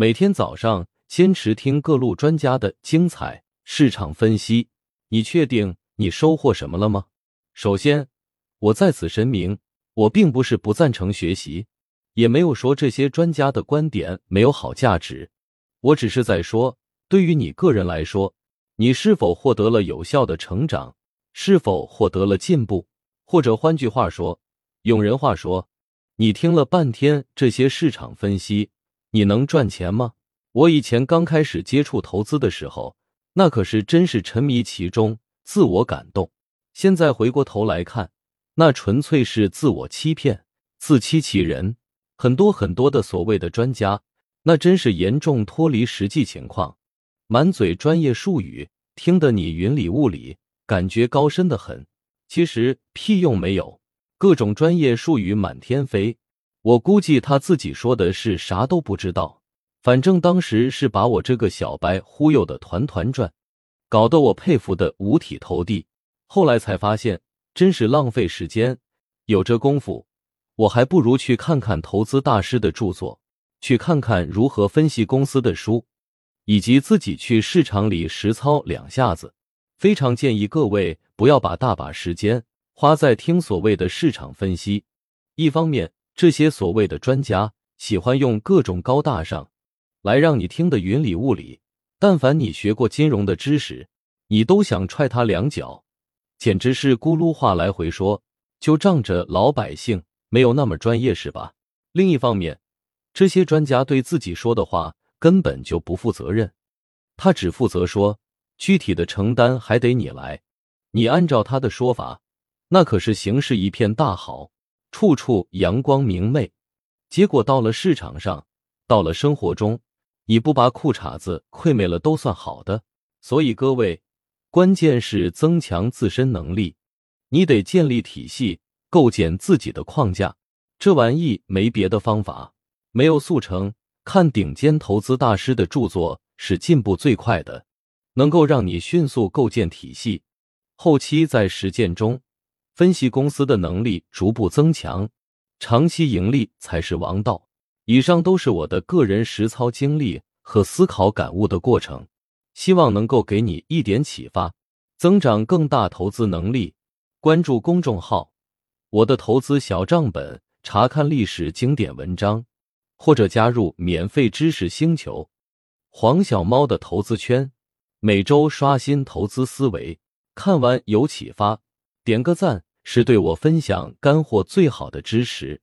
每天早上坚持听各路专家的精彩市场分析，你确定你收获什么了吗？首先，我在此声明，我并不是不赞成学习，也没有说这些专家的观点没有好价值。我只是在说，对于你个人来说，你是否获得了有效的成长，是否获得了进步，或者换句话说，用人话说，你听了半天这些市场分析，你能赚钱吗？我以前刚开始接触投资的时候，那可是真是沉迷其中，自我感动。现在回过头来看，那纯粹是自我欺骗，自欺欺人。很多很多的所谓的专家。那真是严重脱离实际情况，满嘴专业术语，听得你云里雾里，感觉高深的很，其实屁用没有，各种专业术语满天飞。我估计他自己说的是啥都不知道，反正当时是把我这个小白忽悠的团团转，搞得我佩服的五体投地。后来才发现，真是浪费时间，有这功夫，我还不如去看看投资大师的著作。去看看如何分析公司的书，以及自己去市场里实操两下子。非常建议各位不要把大把时间花在听所谓的市场分析。一方面，这些所谓的专家喜欢用各种高大上来让你听得云里雾里。但凡你学过金融的知识，你都想踹他两脚，简直是咕噜话来回说，就仗着老百姓没有那么专业是吧？另一方面。这些专家对自己说的话根本就不负责任，他只负责说，具体的承担还得你来。你按照他的说法，那可是形势一片大好，处处阳光明媚。结果到了市场上，到了生活中，你不把裤衩子溃没了都算好的。所以各位，关键是增强自身能力，你得建立体系，构建自己的框架。这玩意没别的方法。没有速成，看顶尖投资大师的著作是进步最快的，能够让你迅速构建体系，后期在实践中分析公司的能力逐步增强，长期盈利才是王道。以上都是我的个人实操经历和思考感悟的过程，希望能够给你一点启发，增长更大投资能力。关注公众号“我的投资小账本”，查看历史经典文章。或者加入免费知识星球，黄小猫的投资圈，每周刷新投资思维，看完有启发，点个赞是对我分享干货最好的支持。